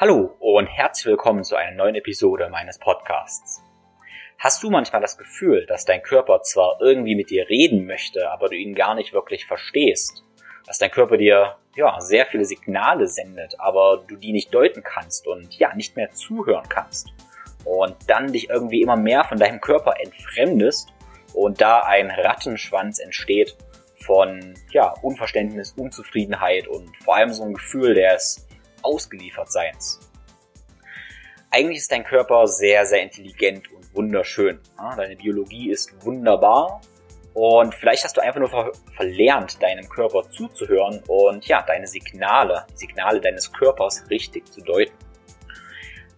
Hallo und herzlich willkommen zu einer neuen Episode meines Podcasts. Hast du manchmal das Gefühl, dass dein Körper zwar irgendwie mit dir reden möchte, aber du ihn gar nicht wirklich verstehst? Dass dein Körper dir ja sehr viele Signale sendet, aber du die nicht deuten kannst und ja nicht mehr zuhören kannst? Und dann dich irgendwie immer mehr von deinem Körper entfremdest und da ein Rattenschwanz entsteht von ja Unverständnis, Unzufriedenheit und vor allem so ein Gefühl des Ausgeliefertseins. Eigentlich ist dein Körper sehr, sehr intelligent und wunderschön. Deine Biologie ist wunderbar und vielleicht hast du einfach nur ver verlernt, deinem Körper zuzuhören und ja, deine Signale, Signale deines Körpers richtig zu deuten.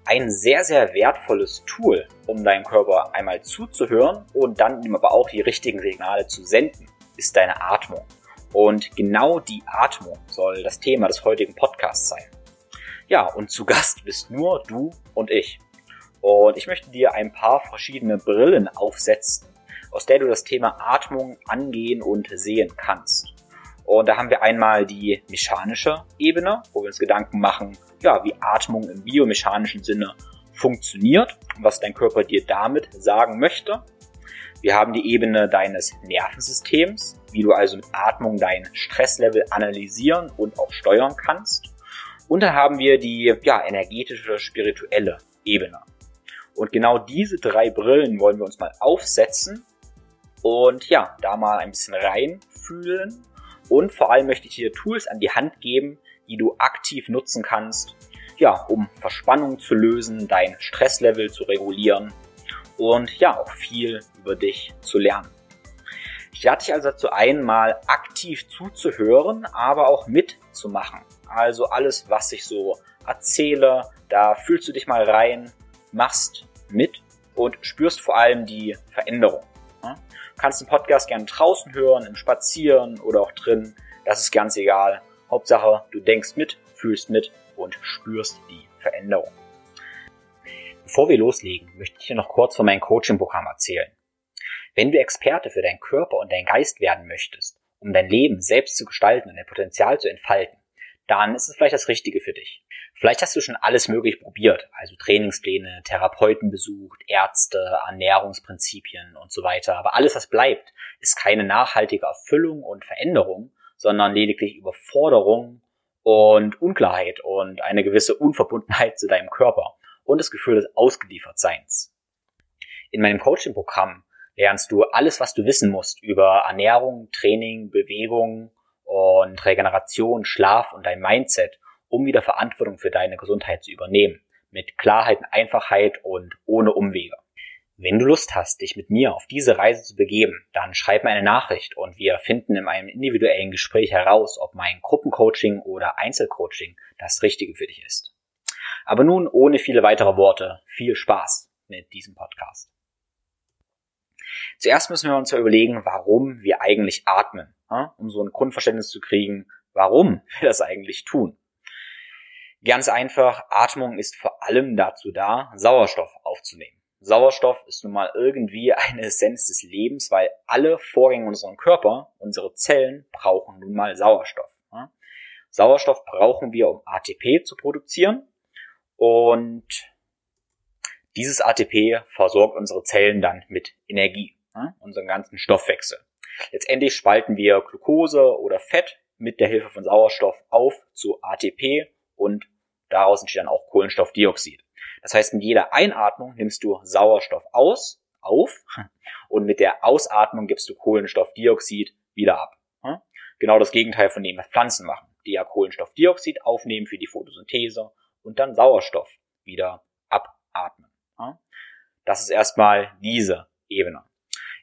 Ein sehr, sehr wertvolles Tool, um deinem Körper einmal zuzuhören und dann ihm aber auch die richtigen Signale zu senden, ist deine Atmung. Und genau die Atmung soll das Thema des heutigen Podcasts sein. Ja, und zu Gast bist nur du und ich. Und ich möchte dir ein paar verschiedene Brillen aufsetzen, aus der du das Thema Atmung angehen und sehen kannst. Und da haben wir einmal die mechanische Ebene, wo wir uns Gedanken machen, ja, wie Atmung im biomechanischen Sinne funktioniert und was dein Körper dir damit sagen möchte. Wir haben die Ebene deines Nervensystems, wie du also mit Atmung dein Stresslevel analysieren und auch steuern kannst. Und dann haben wir die ja, energetische, spirituelle Ebene. Und genau diese drei Brillen wollen wir uns mal aufsetzen und ja, da mal ein bisschen reinfühlen. Und vor allem möchte ich dir Tools an die Hand geben, die du aktiv nutzen kannst, ja, um Verspannung zu lösen, dein Stresslevel zu regulieren und ja, auch viel über dich zu lernen. Ich lade dich also dazu ein, mal aktiv zuzuhören, aber auch mitzumachen. Also alles, was ich so erzähle, da fühlst du dich mal rein, machst mit und spürst vor allem die Veränderung. Du kannst den Podcast gerne draußen hören, im Spazieren oder auch drin. Das ist ganz egal. Hauptsache, du denkst mit, fühlst mit und spürst die Veränderung. Bevor wir loslegen, möchte ich dir noch kurz von meinem Coaching-Programm erzählen. Wenn du Experte für deinen Körper und deinen Geist werden möchtest, um dein Leben selbst zu gestalten und dein Potenzial zu entfalten, dann ist es vielleicht das Richtige für dich. Vielleicht hast du schon alles möglich probiert, also Trainingspläne, Therapeuten besucht, Ärzte, Ernährungsprinzipien und so weiter. Aber alles, was bleibt, ist keine nachhaltige Erfüllung und Veränderung, sondern lediglich Überforderung und Unklarheit und eine gewisse Unverbundenheit zu deinem Körper und das Gefühl des Ausgeliefertseins. In meinem Coaching-Programm lernst du alles, was du wissen musst über Ernährung, Training, Bewegung und Regeneration, Schlaf und dein Mindset, um wieder Verantwortung für deine Gesundheit zu übernehmen. Mit Klarheit und Einfachheit und ohne Umwege. Wenn du Lust hast, dich mit mir auf diese Reise zu begeben, dann schreib mir eine Nachricht und wir finden in einem individuellen Gespräch heraus, ob mein Gruppencoaching oder Einzelcoaching das Richtige für dich ist. Aber nun ohne viele weitere Worte, viel Spaß mit diesem Podcast. Zuerst müssen wir uns überlegen, warum wir eigentlich atmen, um so ein Grundverständnis zu kriegen, warum wir das eigentlich tun. Ganz einfach, Atmung ist vor allem dazu da, Sauerstoff aufzunehmen. Sauerstoff ist nun mal irgendwie eine Essenz des Lebens, weil alle Vorgänge in unserem Körper, unsere Zellen, brauchen nun mal Sauerstoff. Sauerstoff brauchen wir, um ATP zu produzieren und dieses ATP versorgt unsere Zellen dann mit Energie, ne, unseren ganzen Stoffwechsel. Letztendlich spalten wir Glucose oder Fett mit der Hilfe von Sauerstoff auf zu ATP und daraus entsteht dann auch Kohlenstoffdioxid. Das heißt, mit jeder Einatmung nimmst du Sauerstoff aus, auf und mit der Ausatmung gibst du Kohlenstoffdioxid wieder ab. Genau das Gegenteil von dem, was Pflanzen machen, die ja Kohlenstoffdioxid aufnehmen für die Photosynthese und dann Sauerstoff wieder abatmen. Das ist erstmal diese Ebene.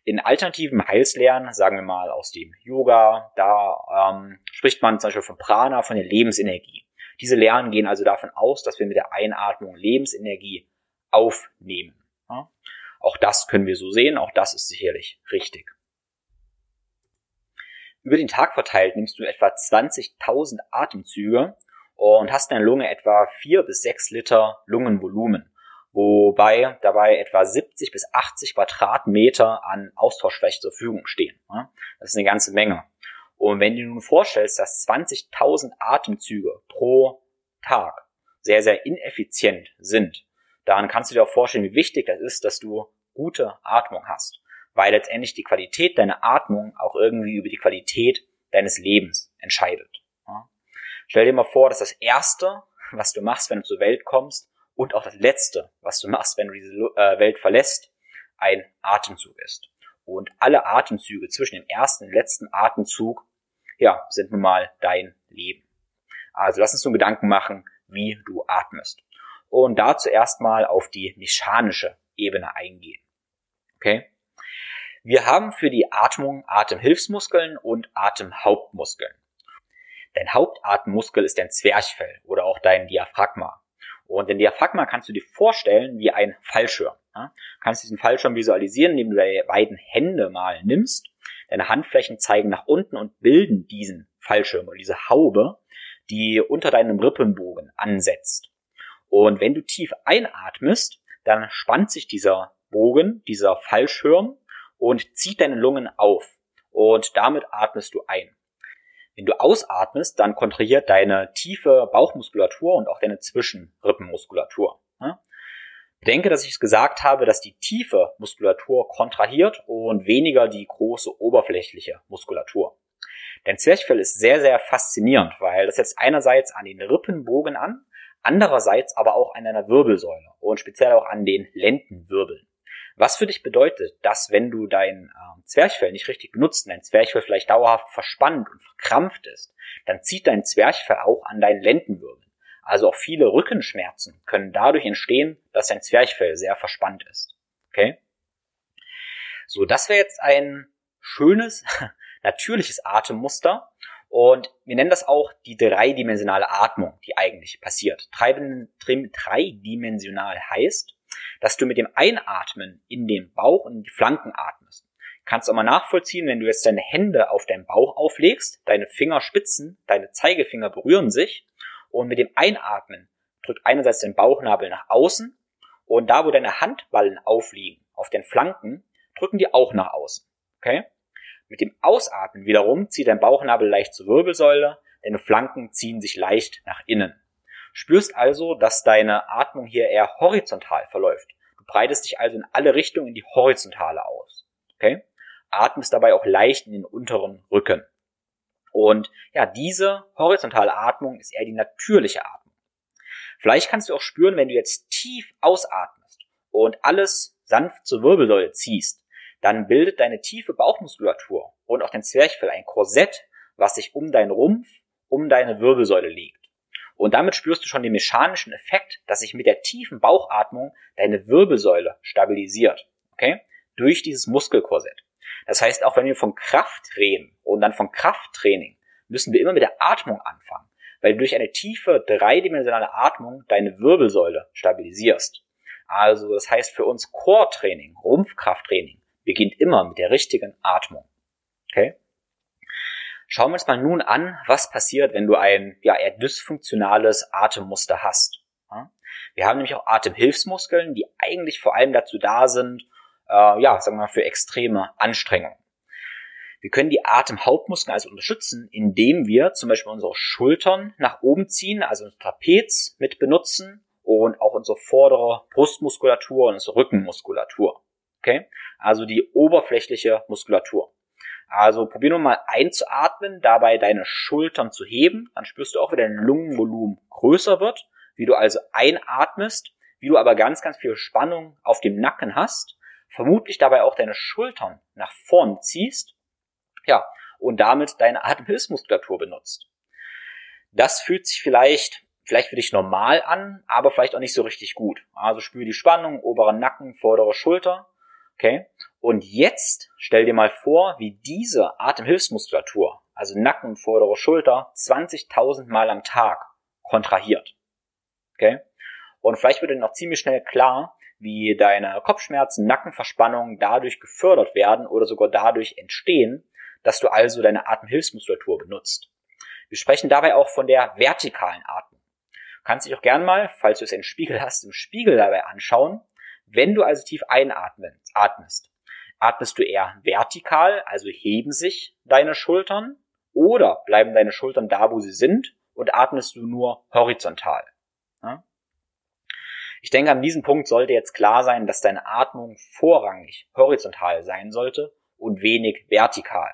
In alternativen Heilslehren, sagen wir mal aus dem Yoga, da ähm, spricht man zum Beispiel von Prana, von der Lebensenergie. Diese Lehren gehen also davon aus, dass wir mit der Einatmung Lebensenergie aufnehmen. Ja? Auch das können wir so sehen, auch das ist sicherlich richtig. Über den Tag verteilt nimmst du etwa 20.000 Atemzüge und hast in der Lunge etwa 4 bis 6 Liter Lungenvolumen wobei dabei etwa 70 bis 80 Quadratmeter an Austauschfläche zur Verfügung stehen. Das ist eine ganze Menge. Und wenn du nun vorstellst, dass 20.000 Atemzüge pro Tag sehr, sehr ineffizient sind, dann kannst du dir auch vorstellen, wie wichtig das ist, dass du gute Atmung hast. Weil letztendlich die Qualität deiner Atmung auch irgendwie über die Qualität deines Lebens entscheidet. Ja? Stell dir mal vor, dass das Erste, was du machst, wenn du zur Welt kommst, und auch das Letzte, was du machst, wenn du diese äh, Welt verlässt, ein Atemzug ist. Und alle Atemzüge zwischen dem ersten und letzten Atemzug, ja, sind nun mal dein Leben. Also lass uns so Gedanken machen, wie du atmest. Und dazu erstmal auf die mechanische Ebene eingehen. Okay? Wir haben für die Atmung Atemhilfsmuskeln und Atemhauptmuskeln. Dein Hauptatemmuskel ist dein Zwerchfell oder auch dein Diaphragma. Und den Diaphragma kannst du dir vorstellen wie ein Fallschirm. Ja? Kannst diesen Fallschirm visualisieren, indem du deine beiden Hände mal nimmst. Deine Handflächen zeigen nach unten und bilden diesen Fallschirm oder diese Haube, die unter deinem Rippenbogen ansetzt. Und wenn du tief einatmest, dann spannt sich dieser Bogen, dieser Fallschirm und zieht deine Lungen auf. Und damit atmest du ein. Wenn du ausatmest, dann kontrahiert deine tiefe Bauchmuskulatur und auch deine Zwischenrippenmuskulatur. Bedenke, dass ich es gesagt habe, dass die tiefe Muskulatur kontrahiert und weniger die große oberflächliche Muskulatur. Dein Zwerchfell ist sehr, sehr faszinierend, weil das setzt einerseits an den Rippenbogen an, andererseits aber auch an deiner Wirbelsäule und speziell auch an den Lendenwirbeln. Was für dich bedeutet, dass wenn du dein äh, Zwerchfell nicht richtig benutzt, dein Zwerchfell vielleicht dauerhaft verspannt und verkrampft ist, dann zieht dein Zwerchfell auch an deinen Lendenwirbeln. Also auch viele Rückenschmerzen können dadurch entstehen, dass dein Zwerchfell sehr verspannt ist. Okay? So, das wäre jetzt ein schönes, natürliches Atemmuster. Und wir nennen das auch die dreidimensionale Atmung, die eigentlich passiert. Dreidimensional heißt, dass du mit dem Einatmen in den Bauch und in die Flanken atmest. Kannst du auch mal nachvollziehen, wenn du jetzt deine Hände auf deinen Bauch auflegst, deine Fingerspitzen, deine Zeigefinger berühren sich und mit dem Einatmen drückt einerseits den Bauchnabel nach außen und da, wo deine Handballen aufliegen, auf den Flanken, drücken die auch nach außen. Okay? Mit dem Ausatmen wiederum zieht dein Bauchnabel leicht zur Wirbelsäule, deine Flanken ziehen sich leicht nach innen. Spürst also, dass deine Atmung hier eher horizontal verläuft. Du breitest dich also in alle Richtungen in die horizontale aus. Okay? Atmest dabei auch leicht in den unteren Rücken. Und ja, diese horizontale Atmung ist eher die natürliche Atmung. Vielleicht kannst du auch spüren, wenn du jetzt tief ausatmest und alles sanft zur Wirbelsäule ziehst, dann bildet deine tiefe Bauchmuskulatur und auch dein Zwerchfell ein Korsett, was sich um deinen Rumpf, um deine Wirbelsäule legt. Und damit spürst du schon den mechanischen Effekt, dass sich mit der tiefen Bauchatmung deine Wirbelsäule stabilisiert. Okay? Durch dieses Muskelkorsett. Das heißt, auch wenn wir von Kraft reden und dann von Krafttraining, müssen wir immer mit der Atmung anfangen, weil du durch eine tiefe dreidimensionale Atmung deine Wirbelsäule stabilisierst. Also das heißt für uns Core-Training, Rumpfkrafttraining, beginnt immer mit der richtigen Atmung. Okay? Schauen wir uns mal nun an, was passiert, wenn du ein ja, eher dysfunktionales Atemmuster hast. Wir haben nämlich auch Atemhilfsmuskeln, die eigentlich vor allem dazu da sind, äh, ja, sagen wir mal, für extreme Anstrengungen. Wir können die Atemhauptmuskeln also unterstützen, indem wir zum Beispiel unsere Schultern nach oben ziehen, also unser Trapez mit benutzen und auch unsere vordere Brustmuskulatur und unsere Rückenmuskulatur. Okay? Also die oberflächliche Muskulatur. Also probier nur mal einzuatmen, dabei deine Schultern zu heben, dann spürst du auch, wie dein Lungenvolumen größer wird, wie du also einatmest, wie du aber ganz, ganz viel Spannung auf dem Nacken hast, vermutlich dabei auch deine Schultern nach vorn ziehst, ja, und damit deine Atemhilfsmuskulatur benutzt. Das fühlt sich vielleicht, vielleicht für dich normal an, aber vielleicht auch nicht so richtig gut. Also spür die Spannung, oberen Nacken, vordere Schulter, okay? Und jetzt stell dir mal vor, wie diese Atemhilfsmuskulatur, also Nacken, vordere Schulter, 20.000 Mal am Tag kontrahiert. Okay? Und vielleicht wird dir noch ziemlich schnell klar, wie deine Kopfschmerzen, Nackenverspannungen dadurch gefördert werden oder sogar dadurch entstehen, dass du also deine Atemhilfsmuskulatur benutzt. Wir sprechen dabei auch von der vertikalen Atmung. Du kannst dich auch gern mal, falls du es in Spiegel hast, im Spiegel dabei anschauen. Wenn du also tief einatmest, Atmest du eher vertikal, also heben sich deine Schultern, oder bleiben deine Schultern da, wo sie sind, und atmest du nur horizontal? Ich denke, an diesem Punkt sollte jetzt klar sein, dass deine Atmung vorrangig horizontal sein sollte und wenig vertikal.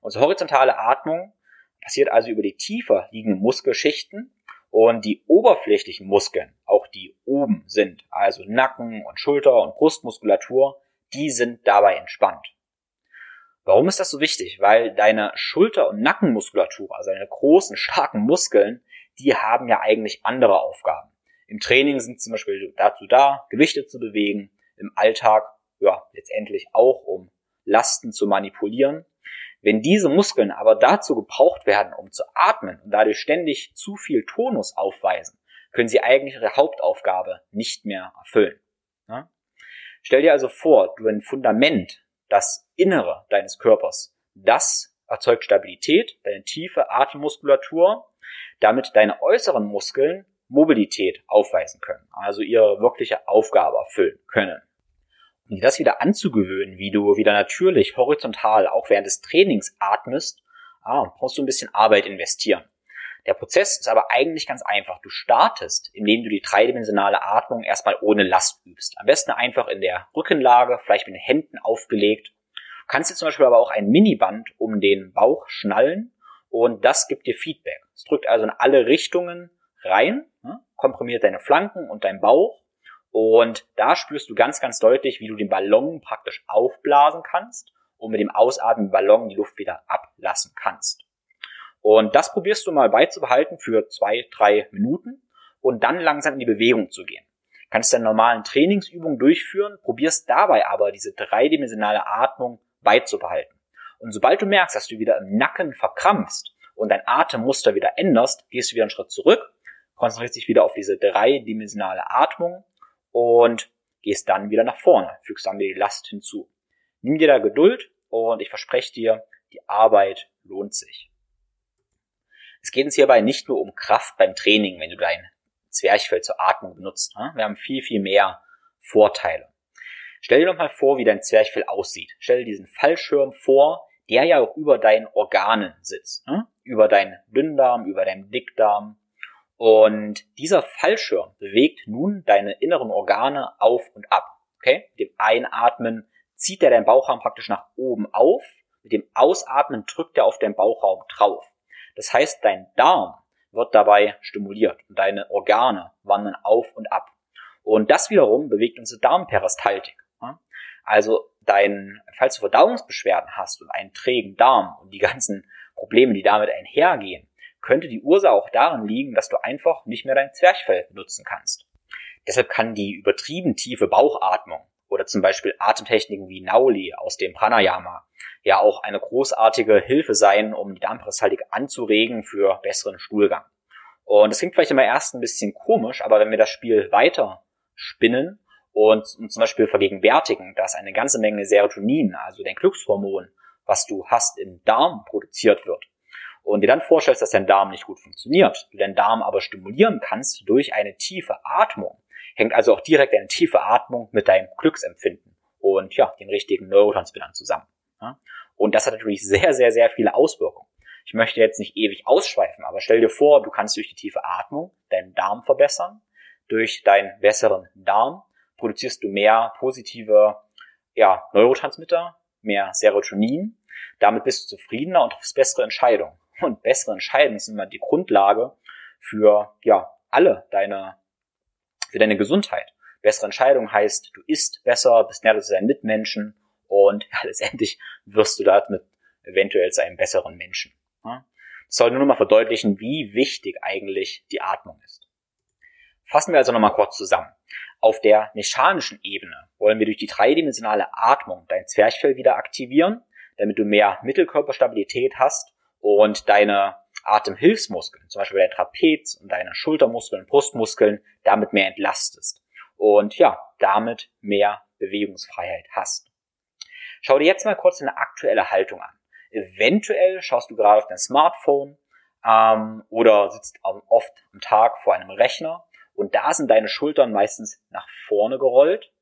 Unsere horizontale Atmung passiert also über die tiefer liegenden Muskelschichten und die oberflächlichen Muskeln, auch die oben sind, also Nacken und Schulter und Brustmuskulatur, die sind dabei entspannt. Warum ist das so wichtig? Weil deine Schulter- und Nackenmuskulatur, also deine großen, starken Muskeln, die haben ja eigentlich andere Aufgaben. Im Training sind zum Beispiel dazu da, Gewichte zu bewegen, im Alltag, ja, letztendlich auch, um Lasten zu manipulieren. Wenn diese Muskeln aber dazu gebraucht werden, um zu atmen und dadurch ständig zu viel Tonus aufweisen, können sie eigentlich ihre Hauptaufgabe nicht mehr erfüllen. Ja? Stell dir also vor, du ein Fundament, das Innere deines Körpers, das erzeugt Stabilität, deine tiefe Atemmuskulatur, damit deine äußeren Muskeln Mobilität aufweisen können, also ihre wirkliche Aufgabe erfüllen können. Um dir das wieder anzugewöhnen, wie du wieder natürlich horizontal auch während des Trainings atmest, ah, brauchst du ein bisschen Arbeit investieren. Der Prozess ist aber eigentlich ganz einfach. Du startest, indem du die dreidimensionale Atmung erstmal ohne Last übst. Am besten einfach in der Rückenlage, vielleicht mit den Händen aufgelegt. Du kannst dir zum Beispiel aber auch ein Miniband um den Bauch schnallen und das gibt dir Feedback. Es drückt also in alle Richtungen rein, ne, komprimiert deine Flanken und deinen Bauch und da spürst du ganz, ganz deutlich, wie du den Ballon praktisch aufblasen kannst und mit dem Ausatmen Ballon die Luft wieder ablassen kannst. Und das probierst du mal beizubehalten für zwei, drei Minuten und dann langsam in die Bewegung zu gehen. Kannst deine normalen Trainingsübungen durchführen, probierst dabei aber diese dreidimensionale Atmung beizubehalten. Und sobald du merkst, dass du wieder im Nacken verkrampfst und dein Atemmuster wieder änderst, gehst du wieder einen Schritt zurück, konzentrierst dich wieder auf diese dreidimensionale Atmung und gehst dann wieder nach vorne, fügst dann die Last hinzu. Nimm dir da Geduld und ich verspreche dir, die Arbeit lohnt sich. Es geht uns hierbei nicht nur um Kraft beim Training, wenn du dein Zwerchfell zur Atmung benutzt. Ne? Wir haben viel, viel mehr Vorteile. Stell dir doch mal vor, wie dein Zwerchfell aussieht. Stell dir diesen Fallschirm vor, der ja auch über deinen Organen sitzt. Ne? Über deinen Dünndarm, über deinen Dickdarm, und dieser Fallschirm bewegt nun deine inneren Organe auf und ab. Okay? Mit dem Einatmen zieht er deinen Bauchraum praktisch nach oben auf. Mit dem Ausatmen drückt er auf den Bauchraum drauf. Das heißt, dein Darm wird dabei stimuliert und deine Organe wandern auf und ab. Und das wiederum bewegt unsere Darmperistaltik. Also dein, falls du Verdauungsbeschwerden hast und einen trägen Darm und die ganzen Probleme, die damit einhergehen, könnte die Ursache auch darin liegen, dass du einfach nicht mehr dein Zwerchfell benutzen kannst. Deshalb kann die übertrieben tiefe Bauchatmung oder zum Beispiel Atemtechniken wie Nauli aus dem Pranayama ja auch eine großartige Hilfe sein, um die Darmperistaltik anzuregen für besseren Stuhlgang. Und das klingt vielleicht immer erst ein bisschen komisch, aber wenn wir das Spiel weiter spinnen und zum Beispiel vergegenwärtigen, dass eine ganze Menge Serotonin, also dein Glückshormon, was du hast im Darm produziert wird, und dir dann vorstellst, dass dein Darm nicht gut funktioniert, du deinen Darm aber stimulieren kannst durch eine tiefe Atmung, hängt also auch direkt eine tiefe Atmung mit deinem Glücksempfinden und ja, den richtigen Neurotransmittern zusammen. Und das hat natürlich sehr, sehr, sehr viele Auswirkungen. Ich möchte jetzt nicht ewig ausschweifen, aber stell dir vor, du kannst durch die tiefe Atmung deinen Darm verbessern. Durch deinen besseren Darm produzierst du mehr positive ja, Neurotransmitter, mehr Serotonin. Damit bist du zufriedener und triffst bessere Entscheidungen und bessere Entscheidungen sind immer die Grundlage für, ja, alle deine, für deine Gesundheit. Bessere Entscheidung heißt, du isst besser, bist näher zu deinen Mitmenschen und ja, letztendlich wirst du damit eventuell zu einem besseren Menschen. Ja? Das soll nur noch mal verdeutlichen, wie wichtig eigentlich die Atmung ist. Fassen wir also nochmal kurz zusammen. Auf der mechanischen Ebene wollen wir durch die dreidimensionale Atmung dein Zwerchfell wieder aktivieren, damit du mehr Mittelkörperstabilität hast und deine Atemhilfsmuskeln, zum Beispiel dein Trapez und deine Schultermuskeln, Brustmuskeln, damit mehr entlastest und ja, damit mehr Bewegungsfreiheit hast. Schau dir jetzt mal kurz eine aktuelle Haltung an. Eventuell schaust du gerade auf dein Smartphone ähm, oder sitzt oft am Tag vor einem Rechner und da sind deine Schultern meistens nach vorne gerollt.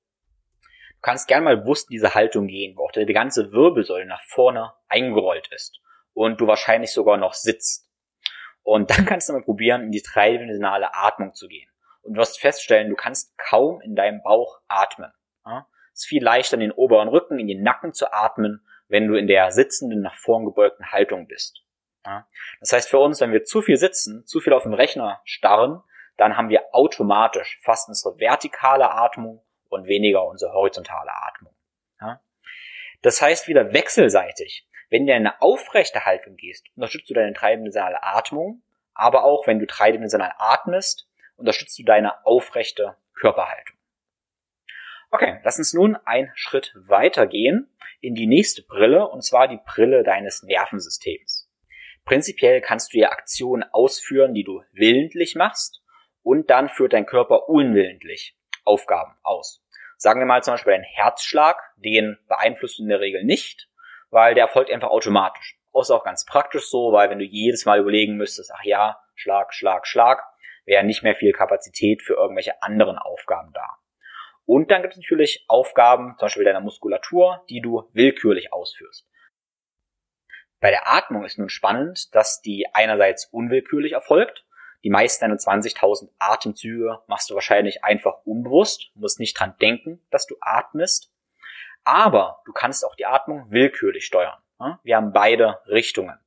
Du kannst gerne mal bewusst in diese Haltung gehen, wo auch die ganze Wirbelsäule nach vorne eingerollt ist und du wahrscheinlich sogar noch sitzt. Und dann kannst du mal probieren, in die dreidimensionale Atmung zu gehen. Und und wirst feststellen, du kannst kaum in deinem Bauch atmen. Es ist viel leichter in den oberen Rücken, in den Nacken zu atmen, wenn du in der sitzenden, nach vorn gebeugten Haltung bist. Das heißt für uns, wenn wir zu viel sitzen, zu viel auf dem Rechner starren, dann haben wir automatisch fast unsere vertikale Atmung und weniger unsere horizontale Atmung. Das heißt wieder wechselseitig. Wenn du in eine aufrechte Haltung gehst, unterstützt du deine dreidimensionale Atmung, aber auch wenn du dreidimensional atmest, unterstützt du deine aufrechte Körperhaltung. Okay, lass uns nun einen Schritt weitergehen in die nächste Brille, und zwar die Brille deines Nervensystems. Prinzipiell kannst du ja Aktionen ausführen, die du willentlich machst, und dann führt dein Körper unwillentlich Aufgaben aus. Sagen wir mal zum Beispiel einen Herzschlag, den beeinflusst du in der Regel nicht, weil der erfolgt einfach automatisch. Ist auch ganz praktisch so, weil wenn du jedes Mal überlegen müsstest, ach ja, Schlag, Schlag, Schlag, wäre nicht mehr viel Kapazität für irgendwelche anderen Aufgaben da. Und dann gibt es natürlich Aufgaben, zum Beispiel deiner Muskulatur, die du willkürlich ausführst. Bei der Atmung ist nun spannend, dass die einerseits unwillkürlich erfolgt. Die meisten deiner 20.000 Atemzüge machst du wahrscheinlich einfach unbewusst, musst nicht dran denken, dass du atmest. Aber du kannst auch die Atmung willkürlich steuern. Wir haben beide Richtungen.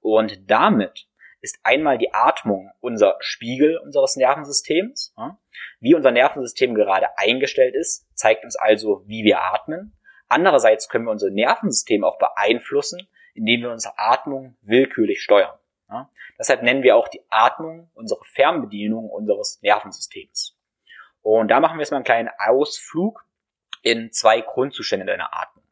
Und damit ist einmal die Atmung unser Spiegel unseres Nervensystems. Wie unser Nervensystem gerade eingestellt ist, zeigt uns also, wie wir atmen. Andererseits können wir unser Nervensystem auch beeinflussen, indem wir unsere Atmung willkürlich steuern. Deshalb nennen wir auch die Atmung unsere Fernbedienung unseres Nervensystems. Und da machen wir jetzt mal einen kleinen Ausflug in zwei Grundzustände deiner Atmung.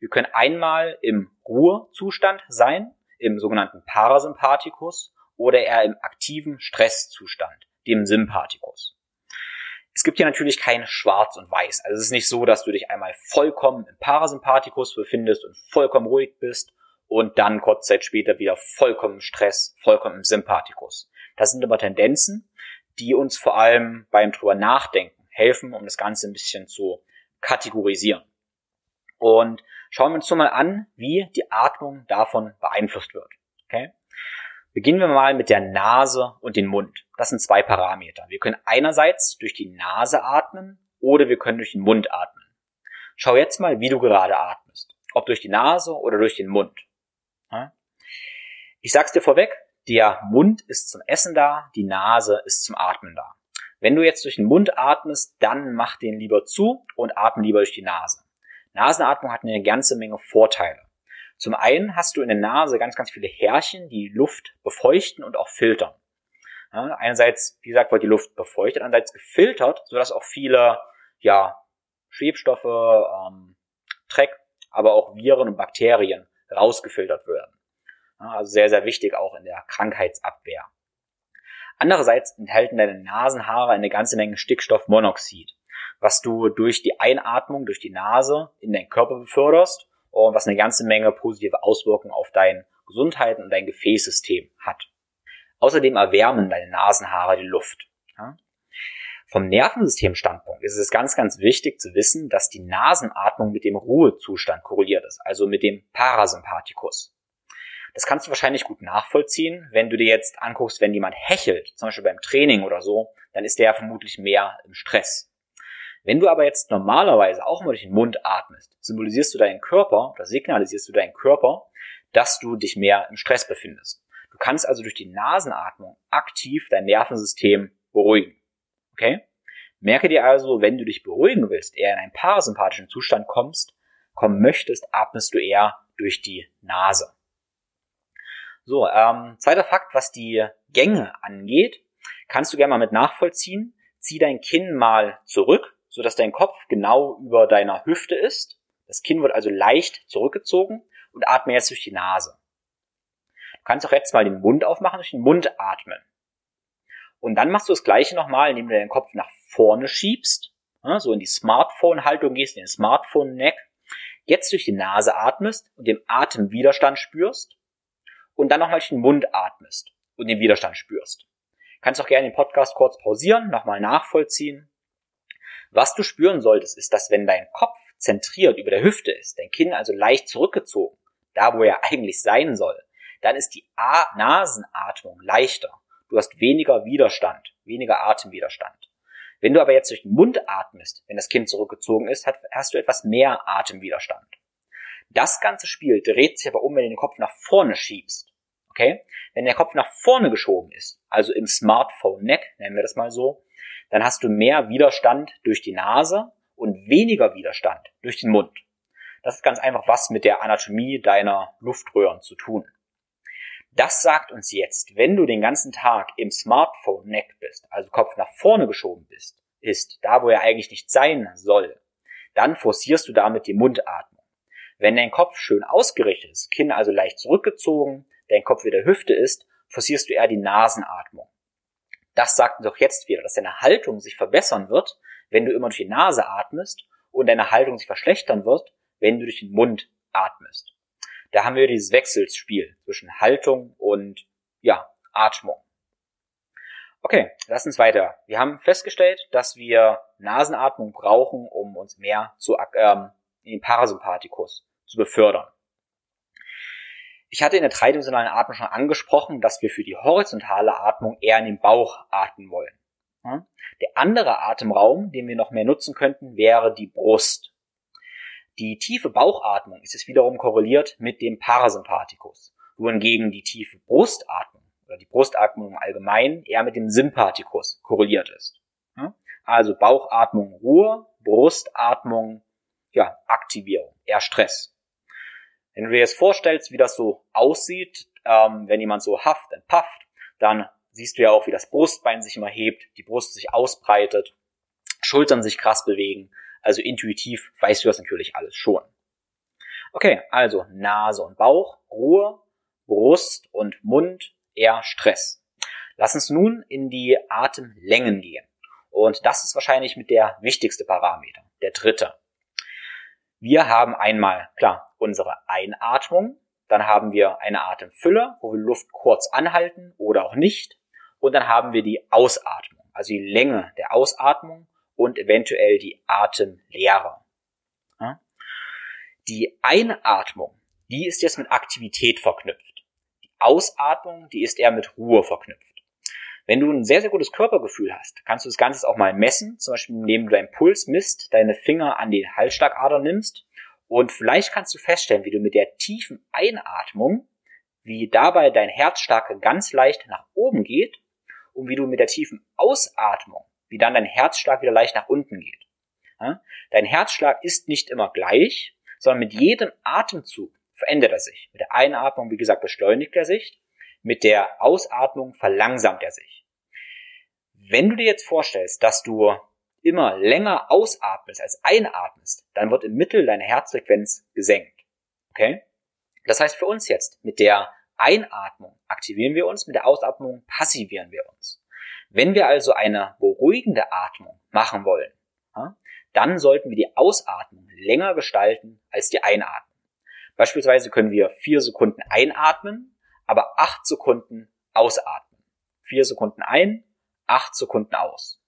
Wir können einmal im Ruhezustand sein, im sogenannten Parasympathikus oder eher im aktiven Stresszustand, dem Sympathikus. Es gibt hier natürlich kein Schwarz und Weiß. Also es ist nicht so, dass du dich einmal vollkommen im Parasympathikus befindest und vollkommen ruhig bist und dann kurz Zeit später wieder vollkommen im Stress, vollkommen im Sympathikus. Das sind aber Tendenzen, die uns vor allem beim drüber nachdenken helfen, um das Ganze ein bisschen zu kategorisieren. Und schauen wir uns so mal an, wie die Atmung davon beeinflusst wird. Okay? Beginnen wir mal mit der Nase und den Mund. Das sind zwei Parameter. Wir können einerseits durch die Nase atmen oder wir können durch den Mund atmen. Schau jetzt mal, wie du gerade atmest. Ob durch die Nase oder durch den Mund. Ich sag's dir vorweg, der Mund ist zum Essen da, die Nase ist zum Atmen da. Wenn du jetzt durch den Mund atmest, dann mach den lieber zu und atme lieber durch die Nase. Nasenatmung hat eine ganze Menge Vorteile. Zum einen hast du in der Nase ganz, ganz viele Härchen, die Luft befeuchten und auch filtern. Ja, einerseits, wie gesagt, wird die Luft befeuchtet, andererseits gefiltert, sodass auch viele ja, Schwebstoffe, ähm, Dreck, aber auch Viren und Bakterien rausgefiltert werden. Ja, also sehr, sehr wichtig auch in der Krankheitsabwehr. Andererseits enthalten deine Nasenhaare eine ganze Menge Stickstoffmonoxid was du durch die Einatmung, durch die Nase in deinen Körper beförderst und was eine ganze Menge positive Auswirkungen auf deine Gesundheit und dein Gefäßsystem hat. Außerdem erwärmen deine Nasenhaare die Luft. Ja? Vom Nervensystemstandpunkt ist es ganz, ganz wichtig zu wissen, dass die Nasenatmung mit dem Ruhezustand korreliert ist, also mit dem Parasympathikus. Das kannst du wahrscheinlich gut nachvollziehen, wenn du dir jetzt anguckst, wenn jemand hechelt, zum Beispiel beim Training oder so, dann ist der vermutlich mehr im Stress. Wenn du aber jetzt normalerweise auch mal durch den Mund atmest, symbolisierst du deinen Körper oder signalisierst du deinen Körper, dass du dich mehr im Stress befindest. Du kannst also durch die Nasenatmung aktiv dein Nervensystem beruhigen. Okay? Merke dir also, wenn du dich beruhigen willst, eher in einen parasympathischen Zustand kommst, kommen möchtest, atmest du eher durch die Nase. So, ähm, zweiter Fakt, was die Gänge angeht, kannst du gerne mal mit nachvollziehen. Zieh dein Kinn mal zurück, so dass dein Kopf genau über deiner Hüfte ist. Das Kinn wird also leicht zurückgezogen und atme jetzt durch die Nase. Du kannst auch jetzt mal den Mund aufmachen, durch den Mund atmen. Und dann machst du das gleiche nochmal, indem du deinen Kopf nach vorne schiebst, so in die Smartphone-Haltung gehst, in den Smartphone-Neck, jetzt durch die Nase atmest und den Atemwiderstand spürst und dann nochmal durch den Mund atmest und den Widerstand spürst. Kannst auch gerne den Podcast kurz pausieren, nochmal nachvollziehen was du spüren solltest, ist, dass wenn dein Kopf zentriert über der Hüfte ist, dein Kinn also leicht zurückgezogen, da wo er eigentlich sein soll, dann ist die A Nasenatmung leichter. Du hast weniger Widerstand, weniger Atemwiderstand. Wenn du aber jetzt durch den Mund atmest, wenn das Kind zurückgezogen ist, hast du etwas mehr Atemwiderstand. Das ganze Spiel dreht sich aber um, wenn du den Kopf nach vorne schiebst. Okay? Wenn der Kopf nach vorne geschoben ist, also im Smartphone Neck, nennen wir das mal so, dann hast du mehr Widerstand durch die Nase und weniger Widerstand durch den Mund. Das ist ganz einfach was mit der Anatomie deiner Luftröhren zu tun. Das sagt uns jetzt, wenn du den ganzen Tag im Smartphone Neck bist, also Kopf nach vorne geschoben bist, ist, da wo er eigentlich nicht sein soll, dann forcierst du damit die Mundatmung. Wenn dein Kopf schön ausgerichtet ist, Kinn also leicht zurückgezogen, dein Kopf wieder Hüfte ist, forcierst du eher die Nasenatmung. Das sagt doch jetzt wieder, dass deine Haltung sich verbessern wird, wenn du immer durch die Nase atmest und deine Haltung sich verschlechtern wird, wenn du durch den Mund atmest. Da haben wir dieses Wechselspiel zwischen Haltung und ja, Atmung. Okay, lass uns weiter. Wir haben festgestellt, dass wir Nasenatmung brauchen, um uns mehr zu, ähm, in den Parasympathikus zu befördern. Ich hatte in der dreidimensionalen Atmung schon angesprochen, dass wir für die horizontale Atmung eher in den Bauch atmen wollen. Der andere Atemraum, den wir noch mehr nutzen könnten, wäre die Brust. Die tiefe Bauchatmung ist es wiederum korreliert mit dem Parasympathikus, wohingegen die tiefe Brustatmung oder die Brustatmung im Allgemeinen eher mit dem Sympathikus korreliert ist. Also Bauchatmung Ruhe, Brustatmung ja, Aktivierung, eher Stress. Wenn du dir jetzt vorstellst, wie das so aussieht, ähm, wenn jemand so haft und pafft, dann siehst du ja auch, wie das Brustbein sich immer hebt, die Brust sich ausbreitet, Schultern sich krass bewegen. Also intuitiv weißt du das natürlich alles schon. Okay, also Nase und Bauch, Ruhe, Brust und Mund, eher Stress. Lass uns nun in die Atemlängen gehen. Und das ist wahrscheinlich mit der wichtigste Parameter, der dritte. Wir haben einmal, klar, unsere Einatmung, dann haben wir eine Atemfülle, wo wir Luft kurz anhalten oder auch nicht. Und dann haben wir die Ausatmung, also die Länge der Ausatmung und eventuell die Atemlehre. Die Einatmung, die ist jetzt mit Aktivität verknüpft. Die Ausatmung, die ist eher mit Ruhe verknüpft. Wenn du ein sehr, sehr gutes Körpergefühl hast, kannst du das Ganze auch mal messen, zum Beispiel indem du deinen Puls misst, deine Finger an den Halsschlagader nimmst und vielleicht kannst du feststellen, wie du mit der tiefen Einatmung, wie dabei dein Herzschlag ganz leicht nach oben geht und wie du mit der tiefen Ausatmung, wie dann dein Herzschlag wieder leicht nach unten geht. Dein Herzschlag ist nicht immer gleich, sondern mit jedem Atemzug verändert er sich. Mit der Einatmung, wie gesagt, beschleunigt er sich. Mit der Ausatmung verlangsamt er sich. Wenn du dir jetzt vorstellst, dass du immer länger ausatmest als einatmest, dann wird im Mittel deine Herzfrequenz gesenkt. Okay? Das heißt für uns jetzt, mit der Einatmung aktivieren wir uns, mit der Ausatmung passivieren wir uns. Wenn wir also eine beruhigende Atmung machen wollen, dann sollten wir die Ausatmung länger gestalten als die Einatmung. Beispielsweise können wir vier Sekunden einatmen, aber acht Sekunden ausatmen. Vier Sekunden ein, acht Sekunden aus.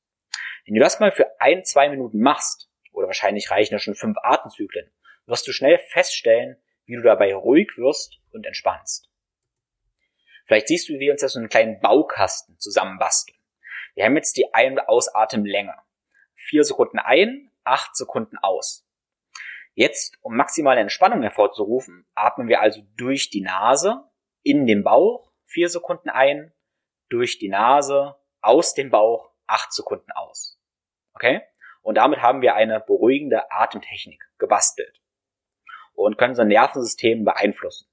Wenn du das mal für ein, zwei Minuten machst, oder wahrscheinlich reichen ja schon fünf Atemzyklen, wirst du schnell feststellen, wie du dabei ruhig wirst und entspannst. Vielleicht siehst du, wie wir uns das so einen kleinen Baukasten zusammenbasteln. Wir haben jetzt die Ein- und Ausatemlänge. Vier Sekunden ein, acht Sekunden aus. Jetzt, um maximale Entspannung hervorzurufen, atmen wir also durch die Nase in den Bauch, vier Sekunden ein, durch die Nase, aus dem Bauch, acht Sekunden aus. Okay? Und damit haben wir eine beruhigende Atemtechnik gebastelt und können unser Nervensystem beeinflussen.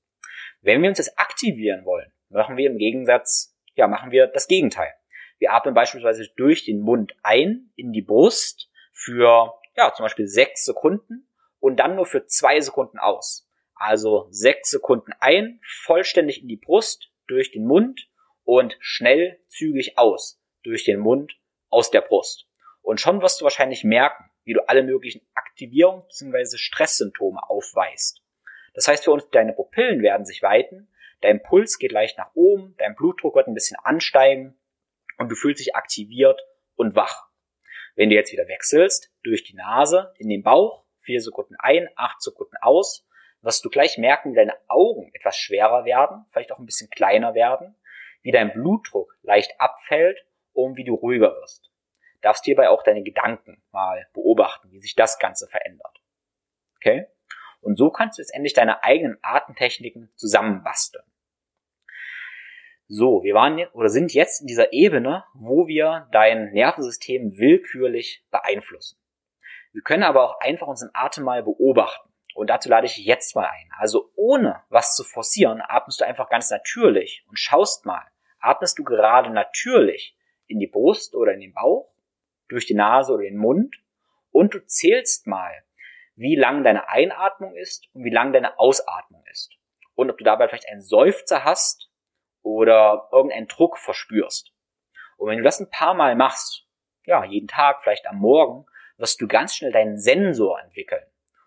Wenn wir uns jetzt aktivieren wollen, machen wir im Gegensatz, ja, machen wir das Gegenteil. Wir atmen beispielsweise durch den Mund ein in die Brust für, ja, zum Beispiel sechs Sekunden und dann nur für zwei Sekunden aus. Also sechs Sekunden ein, vollständig in die Brust, durch den Mund und schnell, zügig aus, durch den Mund, aus der Brust. Und schon wirst du wahrscheinlich merken, wie du alle möglichen Aktivierungs- bzw. Stresssymptome aufweist. Das heißt für uns, deine Pupillen werden sich weiten, dein Puls geht leicht nach oben, dein Blutdruck wird ein bisschen ansteigen und du fühlst dich aktiviert und wach. Wenn du jetzt wieder wechselst, durch die Nase in den Bauch, vier Sekunden ein, acht Sekunden aus, wirst du gleich merken, wie deine Augen etwas schwerer werden, vielleicht auch ein bisschen kleiner werden, wie dein Blutdruck leicht abfällt und wie du ruhiger wirst. Darfst hierbei auch deine Gedanken mal beobachten, wie sich das Ganze verändert. Okay? Und so kannst du letztendlich deine eigenen Atemtechniken zusammenbasteln. So, wir waren oder sind jetzt in dieser Ebene, wo wir dein Nervensystem willkürlich beeinflussen. Wir können aber auch einfach unseren Atem mal beobachten. Und dazu lade ich jetzt mal ein. Also ohne was zu forcieren, atmest du einfach ganz natürlich und schaust mal, atmest du gerade natürlich in die Brust oder in den Bauch, durch die Nase oder den Mund und du zählst mal, wie lang deine Einatmung ist und wie lang deine Ausatmung ist. Und ob du dabei vielleicht einen Seufzer hast oder irgendeinen Druck verspürst. Und wenn du das ein paar Mal machst, ja, jeden Tag, vielleicht am Morgen, wirst du ganz schnell deinen Sensor entwickeln.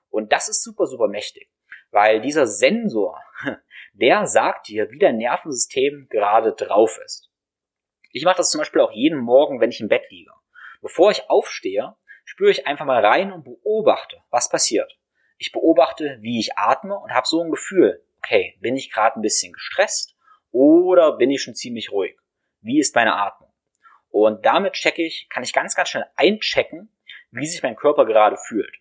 Und das ist super, super mächtig. Weil dieser Sensor, der sagt dir, wie dein Nervensystem gerade drauf ist. Ich mache das zum Beispiel auch jeden Morgen, wenn ich im Bett liege. Bevor ich aufstehe, spüre ich einfach mal rein und beobachte, was passiert. Ich beobachte, wie ich atme und habe so ein Gefühl, okay, bin ich gerade ein bisschen gestresst oder bin ich schon ziemlich ruhig? Wie ist meine Atmung? Und damit checke ich, kann ich ganz, ganz schnell einchecken, wie sich mein Körper gerade fühlt.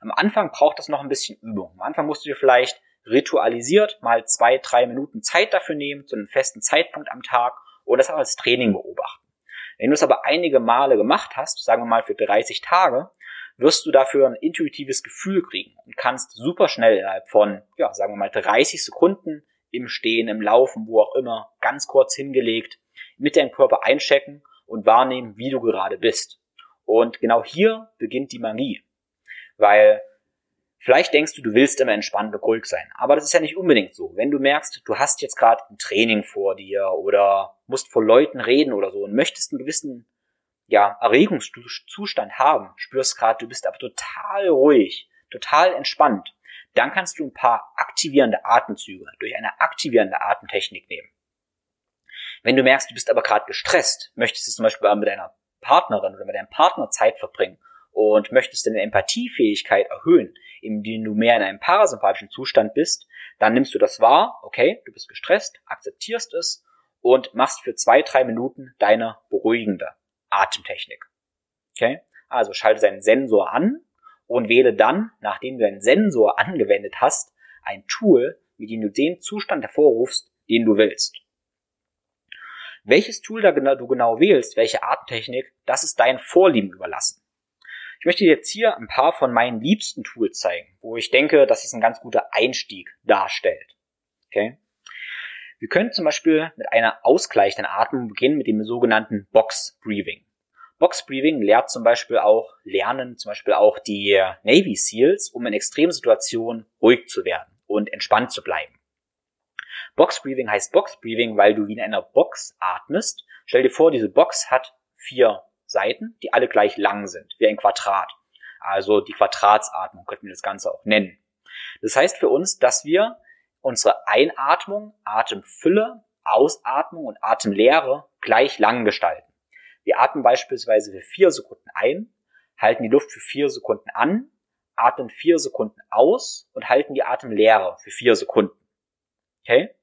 Am Anfang braucht das noch ein bisschen Übung. Am Anfang musst du dir vielleicht ritualisiert mal zwei, drei Minuten Zeit dafür nehmen, zu einem festen Zeitpunkt am Tag und das auch als Training beobachten. Wenn du es aber einige Male gemacht hast, sagen wir mal für 30 Tage, wirst du dafür ein intuitives Gefühl kriegen und kannst super schnell innerhalb von, ja, sagen wir mal 30 Sekunden im Stehen, im Laufen, wo auch immer, ganz kurz hingelegt, mit deinem Körper einchecken und wahrnehmen, wie du gerade bist. Und genau hier beginnt die Magie. Weil Vielleicht denkst du, du willst immer entspannt und ruhig sein, aber das ist ja nicht unbedingt so. Wenn du merkst, du hast jetzt gerade ein Training vor dir oder musst vor Leuten reden oder so und möchtest einen gewissen ja, Erregungszustand haben, spürst gerade, du bist aber total ruhig, total entspannt, dann kannst du ein paar aktivierende Atemzüge durch eine aktivierende Atemtechnik nehmen. Wenn du merkst, du bist aber gerade gestresst, möchtest du zum Beispiel mit deiner Partnerin oder mit deinem Partner Zeit verbringen und möchtest deine Empathiefähigkeit erhöhen, indem du mehr in einem parasympathischen Zustand bist, dann nimmst du das wahr, okay, du bist gestresst, akzeptierst es und machst für zwei, drei Minuten deine beruhigende Atemtechnik. Okay? Also schalte deinen Sensor an und wähle dann, nachdem du deinen Sensor angewendet hast, ein Tool, mit dem du den Zustand hervorrufst, den du willst. Welches Tool da du genau wählst, welche Atemtechnik, das ist dein Vorlieben überlassen. Ich möchte jetzt hier ein paar von meinen liebsten Tools zeigen, wo ich denke, dass es ein ganz guter Einstieg darstellt. Okay? Wir können zum Beispiel mit einer ausgleichenden Atmung beginnen mit dem sogenannten Box Breathing. Box Breathing lehrt zum Beispiel auch, lernen zum Beispiel auch die Navy Seals, um in Extremsituationen ruhig zu werden und entspannt zu bleiben. Box Breathing heißt Box Breathing, weil du wie in einer Box atmest. Stell dir vor, diese Box hat vier Seiten, die alle gleich lang sind, wie ein Quadrat. Also die Quadratsatmung könnten wir das Ganze auch nennen. Das heißt für uns, dass wir unsere Einatmung, Atemfülle, Ausatmung und Atemlehre gleich lang gestalten. Wir atmen beispielsweise für vier Sekunden ein, halten die Luft für vier Sekunden an, atmen vier Sekunden aus und halten die Atemlehre für vier Sekunden. Okay?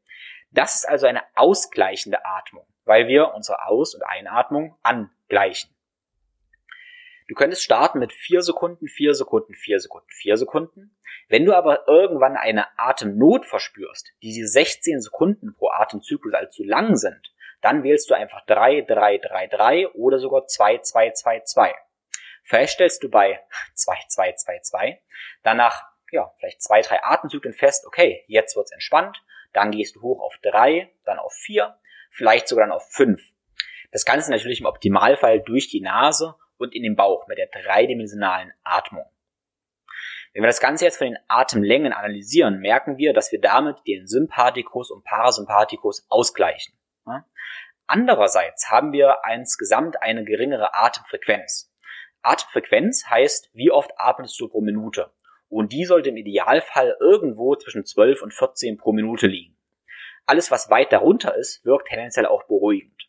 Das ist also eine ausgleichende Atmung, weil wir unsere Aus- und Einatmung angleichen. Du könntest starten mit vier Sekunden, vier Sekunden, vier Sekunden, vier Sekunden. Wenn du aber irgendwann eine Atemnot verspürst, die diese 16 Sekunden pro Atemzyklus allzu lang sind, dann wählst du einfach 3, 3, 3, 3 oder sogar 2, 2, 2, 2. Vielleicht stellst du bei 2, 2, 2, 2 danach ja, vielleicht zwei, drei Atemzyklen fest, okay, jetzt wird's entspannt, dann gehst du hoch auf 3, dann auf 4, vielleicht sogar dann auf 5. Das Ganze natürlich im Optimalfall durch die Nase und in den Bauch mit der dreidimensionalen Atmung. Wenn wir das Ganze jetzt von den Atemlängen analysieren, merken wir, dass wir damit den Sympathikus und Parasympathikus ausgleichen. Andererseits haben wir insgesamt eine geringere Atemfrequenz. Atemfrequenz heißt, wie oft atmest du pro Minute. Und die sollte im Idealfall irgendwo zwischen 12 und 14 pro Minute liegen. Alles, was weit darunter ist, wirkt tendenziell auch beruhigend.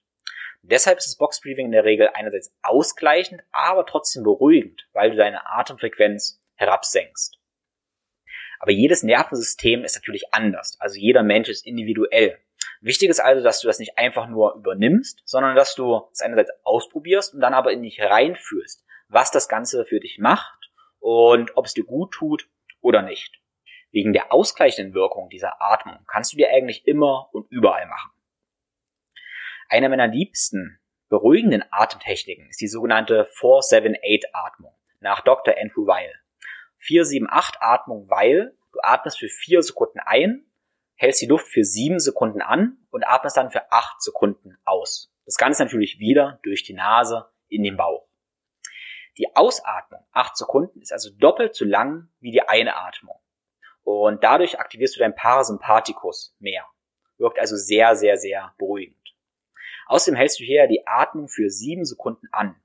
Deshalb ist das Boxbreathing in der Regel einerseits ausgleichend, aber trotzdem beruhigend, weil du deine Atemfrequenz herabsenkst. Aber jedes Nervensystem ist natürlich anders, also jeder Mensch ist individuell. Wichtig ist also, dass du das nicht einfach nur übernimmst, sondern dass du es einerseits ausprobierst und dann aber in dich reinfühlst, was das Ganze für dich macht und ob es dir gut tut oder nicht. Wegen der ausgleichenden Wirkung dieser Atmung kannst du dir eigentlich immer und überall machen. Eine meiner liebsten beruhigenden Atemtechniken ist die sogenannte 478-Atmung nach Dr. Andrew Weil. 478-Atmung, weil du atmest für 4 Sekunden ein, hältst die Luft für 7 Sekunden an und atmest dann für 8 Sekunden aus. Das Ganze natürlich wieder durch die Nase in den Bauch. Die Ausatmung, 8 Sekunden, ist also doppelt so lang wie die Einatmung. Und dadurch aktivierst du dein Parasympathikus mehr. Wirkt also sehr, sehr, sehr beruhigend. Außerdem hältst du hier die Atmung für 7 Sekunden an.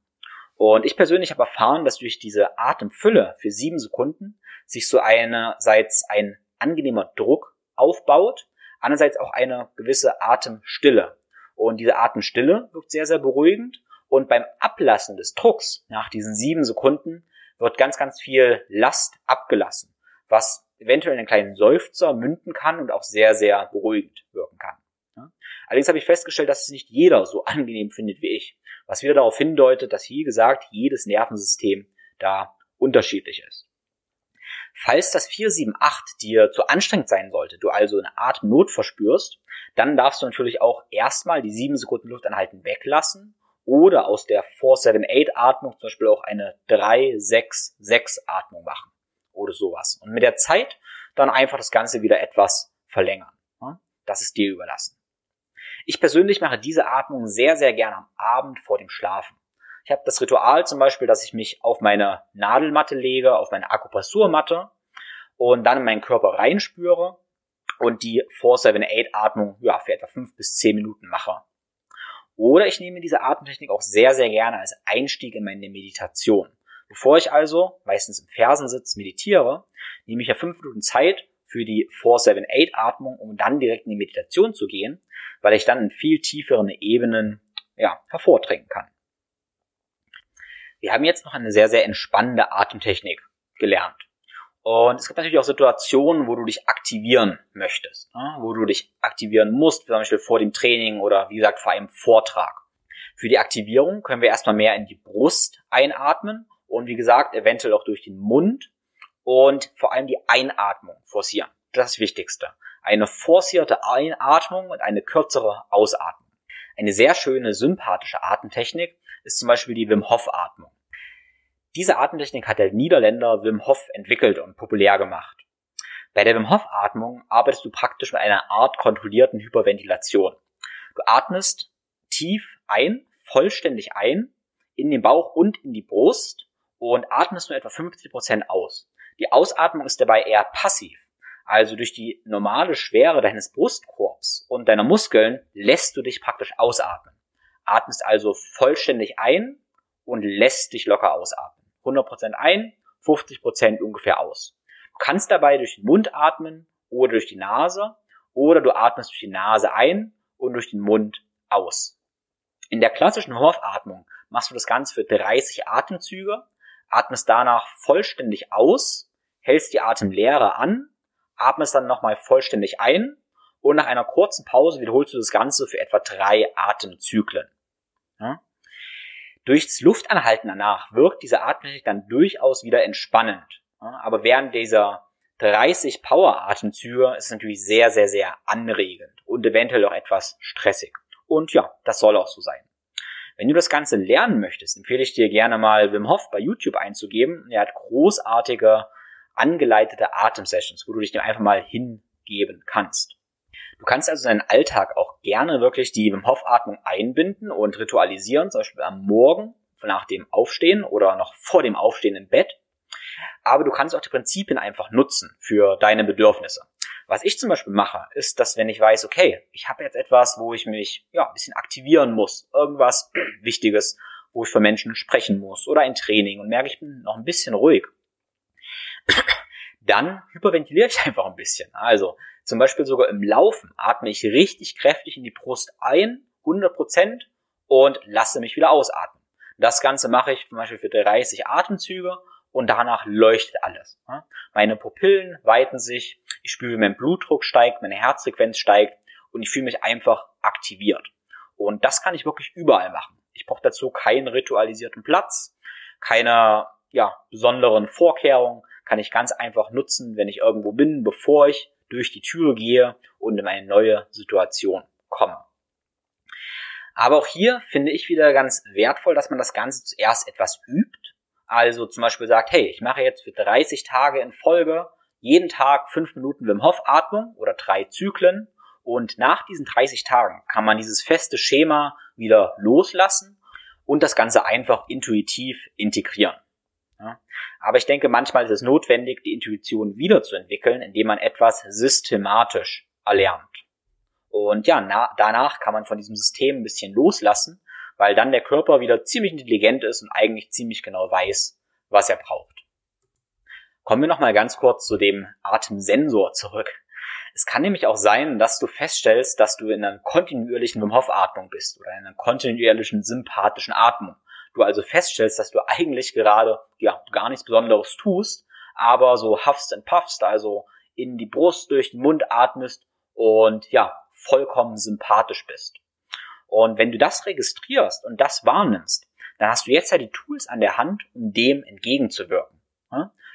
Und ich persönlich habe erfahren, dass durch diese Atemfülle für 7 Sekunden sich so einerseits ein angenehmer Druck aufbaut, andererseits auch eine gewisse Atemstille. Und diese Atemstille wirkt sehr, sehr beruhigend und beim Ablassen des Drucks nach diesen sieben Sekunden wird ganz, ganz viel Last abgelassen, was eventuell einen kleinen Seufzer münden kann und auch sehr, sehr beruhigend wirken kann. Allerdings habe ich festgestellt, dass es nicht jeder so angenehm findet wie ich, was wieder darauf hindeutet, dass wie gesagt jedes Nervensystem da unterschiedlich ist. Falls das 478 dir zu anstrengend sein sollte, du also eine Art Not verspürst, dann darfst du natürlich auch erstmal die 7 Sekunden Luftanhalten weglassen oder aus der 478 Atmung zum Beispiel auch eine 366 Atmung machen oder sowas. Und mit der Zeit dann einfach das Ganze wieder etwas verlängern. Das ist dir überlassen. Ich persönlich mache diese Atmung sehr, sehr gerne am Abend vor dem Schlafen. Ich habe das Ritual zum Beispiel, dass ich mich auf meine Nadelmatte lege, auf meine Akupressurmatte und dann in meinen Körper reinspüre und die 478 Atmung ja, für etwa 5 bis 10 Minuten mache. Oder ich nehme diese Atemtechnik auch sehr, sehr gerne als Einstieg in meine Meditation. Bevor ich also, meistens im Fersensitz, meditiere, nehme ich ja 5 Minuten Zeit für die 478 Atmung, um dann direkt in die Meditation zu gehen, weil ich dann in viel tieferen Ebenen ja, hervortrinken kann. Wir haben jetzt noch eine sehr, sehr entspannende Atemtechnik gelernt. Und es gibt natürlich auch Situationen, wo du dich aktivieren möchtest, ne? wo du dich aktivieren musst, zum Beispiel vor dem Training oder wie gesagt vor einem Vortrag. Für die Aktivierung können wir erstmal mehr in die Brust einatmen und wie gesagt eventuell auch durch den Mund und vor allem die Einatmung forcieren. Das ist das Wichtigste. Eine forcierte Einatmung und eine kürzere Ausatmung. Eine sehr schöne sympathische Atemtechnik ist zum Beispiel die Wim Hof Atmung. Diese Atemtechnik hat der Niederländer Wim Hof entwickelt und populär gemacht. Bei der Wim Hof Atmung arbeitest du praktisch mit einer Art kontrollierten Hyperventilation. Du atmest tief ein, vollständig ein, in den Bauch und in die Brust und atmest nur etwa 50 Prozent aus. Die Ausatmung ist dabei eher passiv. Also durch die normale Schwere deines Brustkorbs und deiner Muskeln lässt du dich praktisch ausatmen atmest also vollständig ein und lässt dich locker ausatmen. 100% ein, 50% ungefähr aus. Du kannst dabei durch den Mund atmen oder durch die Nase oder du atmest durch die Nase ein und durch den Mund aus. In der klassischen Horfatmung machst du das Ganze für 30 Atemzüge, atmest danach vollständig aus, hältst die Atemlehre an, atmest dann nochmal vollständig ein und nach einer kurzen Pause wiederholst du das Ganze für etwa drei Atemzyklen. Ja? Durchs Luftanhalten danach wirkt diese Atemtechnik dann durchaus wieder entspannend. Ja? Aber während dieser 30 Power-Atemzüge ist es natürlich sehr, sehr, sehr anregend und eventuell auch etwas stressig. Und ja, das soll auch so sein. Wenn du das Ganze lernen möchtest, empfehle ich dir gerne mal Wim Hof bei YouTube einzugeben. Er hat großartige angeleitete Atemsessions, wo du dich dem einfach mal hingeben kannst. Du kannst also deinen Alltag auch gerne wirklich die Wim Hof Atmung einbinden und ritualisieren, zum Beispiel am Morgen nach dem Aufstehen oder noch vor dem Aufstehen im Bett. Aber du kannst auch die Prinzipien einfach nutzen für deine Bedürfnisse. Was ich zum Beispiel mache, ist, dass wenn ich weiß, okay, ich habe jetzt etwas, wo ich mich ja ein bisschen aktivieren muss, irgendwas Wichtiges, wo ich für Menschen sprechen muss oder ein Training und merke, ich bin noch ein bisschen ruhig, dann hyperventiliere ich einfach ein bisschen. Also zum Beispiel sogar im Laufen atme ich richtig kräftig in die Brust ein, 100 Prozent, und lasse mich wieder ausatmen. Das Ganze mache ich zum Beispiel für 30 Atemzüge und danach leuchtet alles. Meine Pupillen weiten sich, ich spüre, wie mein Blutdruck steigt, meine Herzfrequenz steigt und ich fühle mich einfach aktiviert. Und das kann ich wirklich überall machen. Ich brauche dazu keinen ritualisierten Platz, keine ja, besonderen Vorkehrungen, kann ich ganz einfach nutzen, wenn ich irgendwo bin, bevor ich durch die Tür gehe und in eine neue Situation komme. Aber auch hier finde ich wieder ganz wertvoll, dass man das Ganze zuerst etwas übt. Also zum Beispiel sagt, hey, ich mache jetzt für 30 Tage in Folge jeden Tag fünf Minuten Wim Hof Atmung oder drei Zyklen. Und nach diesen 30 Tagen kann man dieses feste Schema wieder loslassen und das Ganze einfach intuitiv integrieren. Ja. Aber ich denke, manchmal ist es notwendig, die Intuition wiederzuentwickeln, indem man etwas systematisch erlernt. Und ja, na, danach kann man von diesem System ein bisschen loslassen, weil dann der Körper wieder ziemlich intelligent ist und eigentlich ziemlich genau weiß, was er braucht. Kommen wir nochmal ganz kurz zu dem Atemsensor zurück. Es kann nämlich auch sein, dass du feststellst, dass du in einer kontinuierlichen Wim Hof Atmung bist oder in einer kontinuierlichen sympathischen Atmung. Du also feststellst, dass du eigentlich gerade ja gar nichts Besonderes tust, aber so huffst und puffst, also in die Brust durch den Mund atmest und ja, vollkommen sympathisch bist. Und wenn du das registrierst und das wahrnimmst, dann hast du jetzt ja die Tools an der Hand, um dem entgegenzuwirken.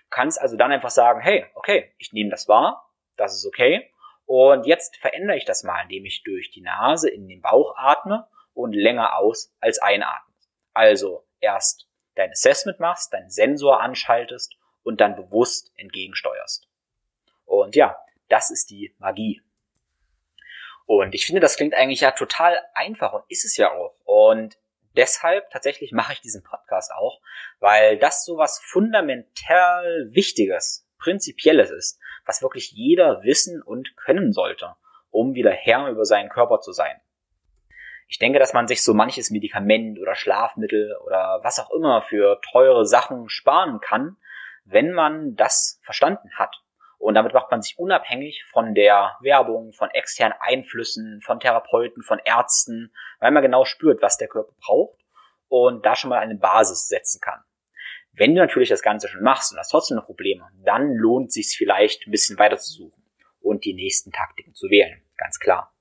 Du kannst also dann einfach sagen, hey, okay, ich nehme das wahr, das ist okay. Und jetzt verändere ich das mal, indem ich durch die Nase in den Bauch atme und länger aus als einatme. Also erst dein Assessment machst, deinen Sensor anschaltest und dann bewusst entgegensteuerst. Und ja, das ist die Magie. Und ich finde, das klingt eigentlich ja total einfach und ist es ja auch. Und deshalb tatsächlich mache ich diesen Podcast auch, weil das so was fundamental Wichtiges, Prinzipielles ist, was wirklich jeder wissen und können sollte, um wieder Herr über seinen Körper zu sein. Ich denke, dass man sich so manches Medikament oder Schlafmittel oder was auch immer für teure Sachen sparen kann, wenn man das verstanden hat und damit macht man sich unabhängig von der Werbung, von externen Einflüssen, von Therapeuten, von Ärzten, weil man genau spürt, was der Körper braucht und da schon mal eine Basis setzen kann. Wenn du natürlich das Ganze schon machst und hast trotzdem noch Probleme, dann lohnt es sich vielleicht ein bisschen weiter zu suchen und die nächsten Taktiken zu wählen. Ganz klar.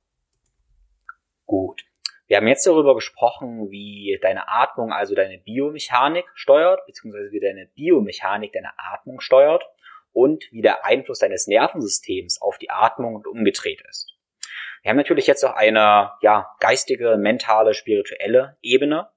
Gut. Wir haben jetzt darüber gesprochen, wie deine Atmung, also deine Biomechanik steuert, beziehungsweise wie deine Biomechanik deine Atmung steuert und wie der Einfluss deines Nervensystems auf die Atmung und umgedreht ist. Wir haben natürlich jetzt auch eine ja, geistige, mentale, spirituelle Ebene.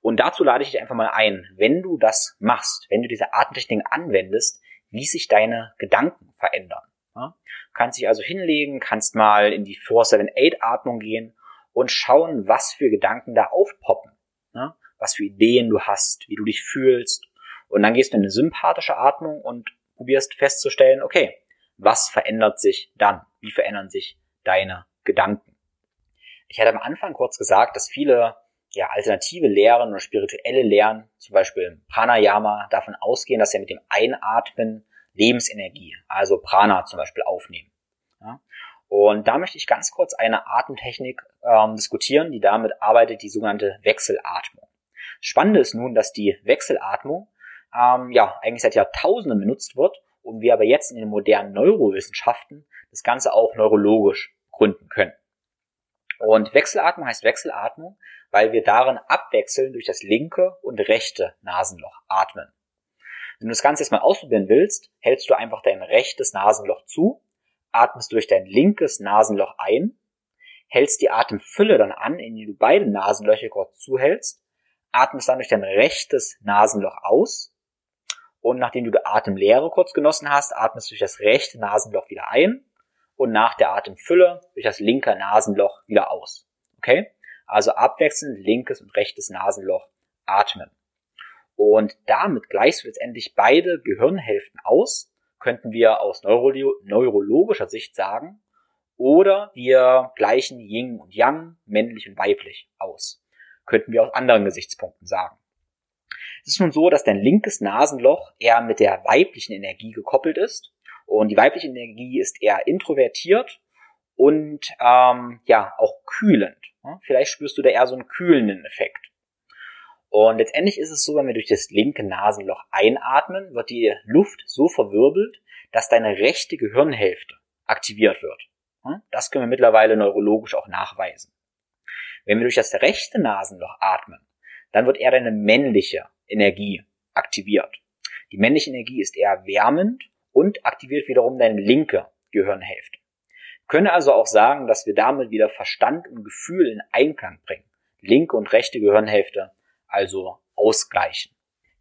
Und dazu lade ich dich einfach mal ein, wenn du das machst, wenn du diese Atemtechnik anwendest, wie sich deine Gedanken verändern. Ja? Kannst dich also hinlegen, kannst mal in die 478-Atmung gehen und schauen, was für Gedanken da aufpoppen. Ja? Was für Ideen du hast, wie du dich fühlst. Und dann gehst du in eine sympathische Atmung und probierst festzustellen, okay, was verändert sich dann? Wie verändern sich deine Gedanken? Ich hatte am Anfang kurz gesagt, dass viele ja, alternative Lehren oder spirituelle Lehren, zum Beispiel Pranayama, davon ausgehen, dass wir mit dem Einatmen Lebensenergie, also Prana zum Beispiel, aufnehmen. Und da möchte ich ganz kurz eine Atemtechnik ähm, diskutieren, die damit arbeitet, die sogenannte Wechselatmung. Spannende ist nun, dass die Wechselatmung ähm, ja eigentlich seit Jahrtausenden benutzt wird und wir aber jetzt in den modernen Neurowissenschaften das Ganze auch neurologisch gründen können. Und Wechselatmung heißt Wechselatmung, weil wir darin abwechseln durch das linke und rechte Nasenloch atmen. Wenn du das Ganze jetzt mal ausprobieren willst, hältst du einfach dein rechtes Nasenloch zu, atmest durch dein linkes Nasenloch ein, hältst die Atemfülle dann an, indem du beide Nasenlöcher kurz zuhältst, atmest dann durch dein rechtes Nasenloch aus und nachdem du die Atemlehre kurz genossen hast, atmest du durch das rechte Nasenloch wieder ein und nach der Atemfülle durch das linke Nasenloch wieder aus. Okay? Also abwechselnd linkes und rechtes Nasenloch atmen. Und damit gleichst du letztendlich beide Gehirnhälften aus, könnten wir aus neuro neurologischer Sicht sagen, oder wir gleichen Yin und Yang, männlich und weiblich aus. Könnten wir aus anderen Gesichtspunkten sagen. Es ist nun so, dass dein linkes Nasenloch eher mit der weiblichen Energie gekoppelt ist. Und die weibliche Energie ist eher introvertiert und ähm, ja auch kühlend. Vielleicht spürst du da eher so einen kühlenden Effekt. Und letztendlich ist es so, wenn wir durch das linke Nasenloch einatmen, wird die Luft so verwirbelt, dass deine rechte Gehirnhälfte aktiviert wird. Hm? Das können wir mittlerweile neurologisch auch nachweisen. Wenn wir durch das rechte Nasenloch atmen, dann wird eher deine männliche Energie aktiviert. Die männliche Energie ist eher wärmend und aktiviert wiederum deine linke Gehirnhälfte. Wir können also auch sagen, dass wir damit wieder Verstand und Gefühl in Einklang bringen. Linke und rechte Gehirnhälfte also ausgleichen.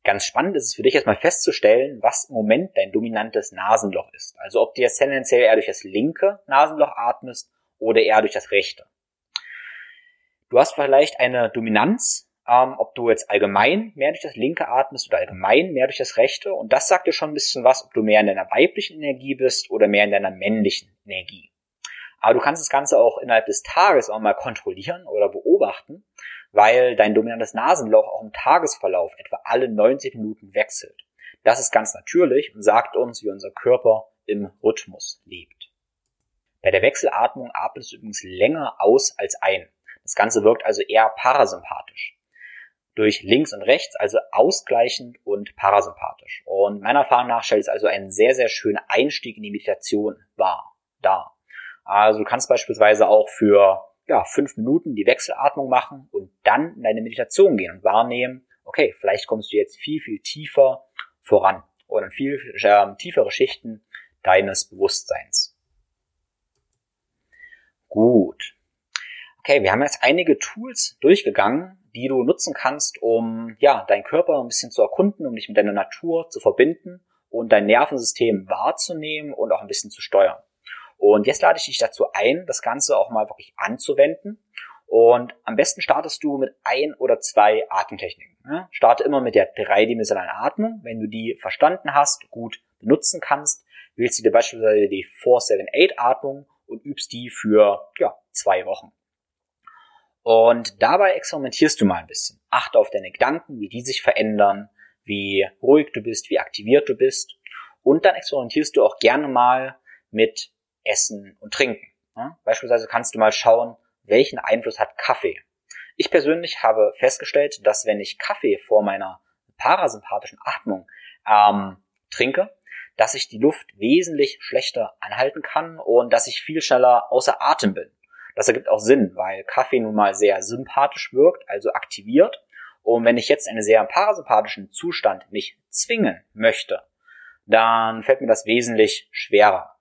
Ganz spannend ist es für dich erstmal festzustellen, was im Moment dein dominantes Nasenloch ist. Also ob du jetzt tendenziell eher durch das linke Nasenloch atmest oder eher durch das rechte. Du hast vielleicht eine Dominanz, ähm, ob du jetzt allgemein mehr durch das linke atmest oder allgemein mehr durch das rechte. Und das sagt dir schon ein bisschen was, ob du mehr in deiner weiblichen Energie bist oder mehr in deiner männlichen Energie. Aber du kannst das Ganze auch innerhalb des Tages auch mal kontrollieren oder beobachten weil dein dominantes Nasenloch auch im Tagesverlauf etwa alle 90 Minuten wechselt. Das ist ganz natürlich und sagt uns, wie unser Körper im Rhythmus lebt. Bei der Wechselatmung atmest du übrigens länger aus als ein. Das Ganze wirkt also eher parasympathisch. Durch links und rechts also ausgleichend und parasympathisch. Und meiner Erfahrung nach stellt es also einen sehr, sehr schönen Einstieg in die Meditation wahr, dar. Also du kannst beispielsweise auch für ja, fünf Minuten die Wechselatmung machen und dann in deine Meditation gehen und wahrnehmen, okay, vielleicht kommst du jetzt viel, viel tiefer voran oder in viel äh, tiefere Schichten deines Bewusstseins. Gut. Okay, wir haben jetzt einige Tools durchgegangen, die du nutzen kannst, um ja, deinen Körper ein bisschen zu erkunden, um dich mit deiner Natur zu verbinden und dein Nervensystem wahrzunehmen und auch ein bisschen zu steuern. Und jetzt lade ich dich dazu ein, das Ganze auch mal wirklich anzuwenden. Und am besten startest du mit ein oder zwei Atemtechniken. Ne? Starte immer mit der dreidimensionalen Atmung. Wenn du die verstanden hast, gut benutzen kannst, wählst du dir beispielsweise die 478 Atmung und übst die für ja, zwei Wochen. Und dabei experimentierst du mal ein bisschen. Achte auf deine Gedanken, wie die sich verändern, wie ruhig du bist, wie aktiviert du bist. Und dann experimentierst du auch gerne mal mit Essen und Trinken. Ja? Beispielsweise kannst du mal schauen, welchen Einfluss hat Kaffee. Ich persönlich habe festgestellt, dass wenn ich Kaffee vor meiner parasympathischen Atmung ähm, trinke, dass ich die Luft wesentlich schlechter anhalten kann und dass ich viel schneller außer Atem bin. Das ergibt auch Sinn, weil Kaffee nun mal sehr sympathisch wirkt, also aktiviert. Und wenn ich jetzt einen sehr parasympathischen Zustand mich zwingen möchte, dann fällt mir das wesentlich schwerer.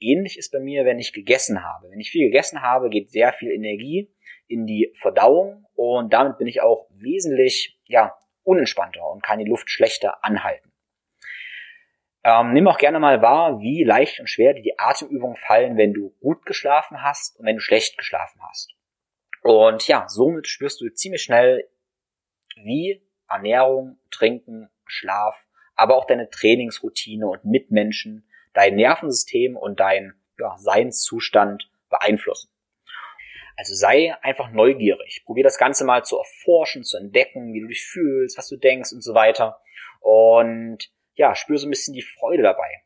Ähnlich ist bei mir, wenn ich gegessen habe. Wenn ich viel gegessen habe, geht sehr viel Energie in die Verdauung und damit bin ich auch wesentlich ja, unentspannter und kann die Luft schlechter anhalten. Ähm, nimm auch gerne mal wahr, wie leicht und schwer dir die Atemübungen fallen, wenn du gut geschlafen hast und wenn du schlecht geschlafen hast. Und ja, somit spürst du ziemlich schnell, wie Ernährung, Trinken, Schlaf, aber auch deine Trainingsroutine und Mitmenschen dein Nervensystem und dein ja, Seinszustand beeinflussen. Also sei einfach neugierig. Probier das Ganze mal zu erforschen, zu entdecken, wie du dich fühlst, was du denkst und so weiter. Und ja, spür so ein bisschen die Freude dabei.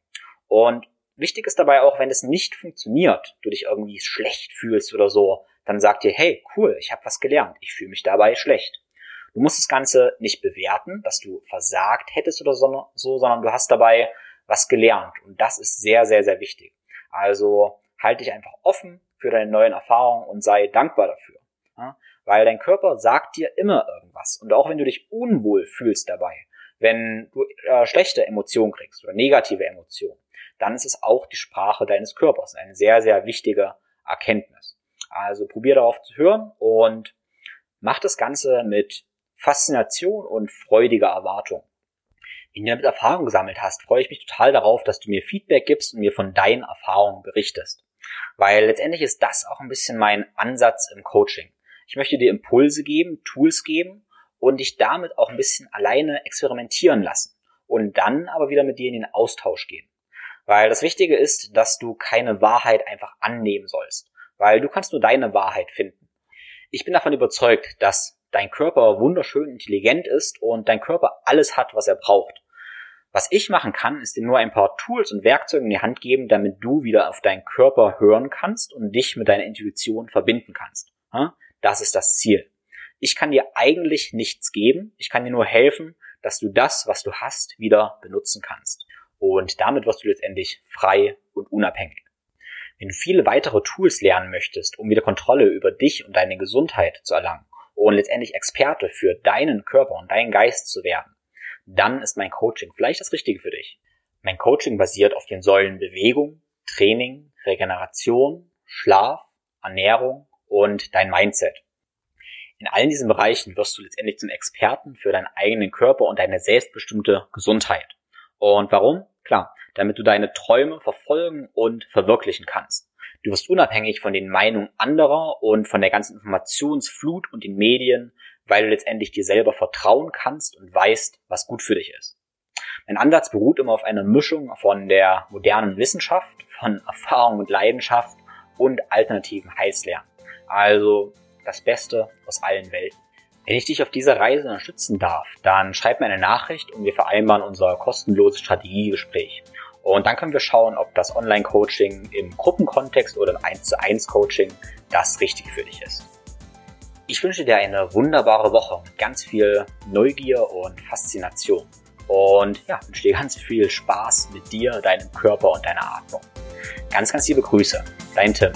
Und wichtig ist dabei auch, wenn es nicht funktioniert, du dich irgendwie schlecht fühlst oder so, dann sag dir, hey, cool, ich habe was gelernt, ich fühle mich dabei schlecht. Du musst das Ganze nicht bewerten, dass du versagt hättest oder so, sondern du hast dabei was gelernt. Und das ist sehr, sehr, sehr wichtig. Also halte dich einfach offen für deine neuen Erfahrungen und sei dankbar dafür. Ja? Weil dein Körper sagt dir immer irgendwas. Und auch wenn du dich unwohl fühlst dabei, wenn du äh, schlechte Emotionen kriegst oder negative Emotionen, dann ist es auch die Sprache deines Körpers. Eine sehr, sehr wichtige Erkenntnis. Also probier darauf zu hören und mach das Ganze mit Faszination und freudiger Erwartung du damit Erfahrung gesammelt hast, freue ich mich total darauf, dass du mir Feedback gibst und mir von deinen Erfahrungen berichtest. Weil letztendlich ist das auch ein bisschen mein Ansatz im Coaching. Ich möchte dir Impulse geben, Tools geben und dich damit auch ein bisschen alleine experimentieren lassen und dann aber wieder mit dir in den Austausch gehen. Weil das Wichtige ist, dass du keine Wahrheit einfach annehmen sollst, weil du kannst nur deine Wahrheit finden. Ich bin davon überzeugt, dass dein Körper wunderschön intelligent ist und dein Körper alles hat, was er braucht. Was ich machen kann, ist dir nur ein paar Tools und Werkzeuge in die Hand geben, damit du wieder auf deinen Körper hören kannst und dich mit deiner Intuition verbinden kannst. Das ist das Ziel. Ich kann dir eigentlich nichts geben. Ich kann dir nur helfen, dass du das, was du hast, wieder benutzen kannst. Und damit wirst du letztendlich frei und unabhängig. Wenn du viele weitere Tools lernen möchtest, um wieder Kontrolle über dich und deine Gesundheit zu erlangen und letztendlich Experte für deinen Körper und deinen Geist zu werden, dann ist mein Coaching vielleicht das Richtige für dich. Mein Coaching basiert auf den Säulen Bewegung, Training, Regeneration, Schlaf, Ernährung und dein Mindset. In allen diesen Bereichen wirst du letztendlich zum Experten für deinen eigenen Körper und deine selbstbestimmte Gesundheit. Und warum? Klar, damit du deine Träume verfolgen und verwirklichen kannst. Du wirst unabhängig von den Meinungen anderer und von der ganzen Informationsflut und den Medien, weil du letztendlich dir selber vertrauen kannst und weißt, was gut für dich ist. Mein Ansatz beruht immer auf einer Mischung von der modernen Wissenschaft, von Erfahrung und Leidenschaft und alternativen Heilslernen. Also das Beste aus allen Welten. Wenn ich dich auf dieser Reise unterstützen darf, dann schreib mir eine Nachricht und wir vereinbaren unser kostenloses Strategiegespräch. Und dann können wir schauen, ob das Online-Coaching im Gruppenkontext oder im 1 zu 1 Coaching das Richtige für dich ist. Ich wünsche dir eine wunderbare Woche mit ganz viel Neugier und Faszination. Und ja, wünsche dir ganz viel Spaß mit dir, deinem Körper und deiner Atmung. Ganz, ganz liebe Grüße. Dein Tim.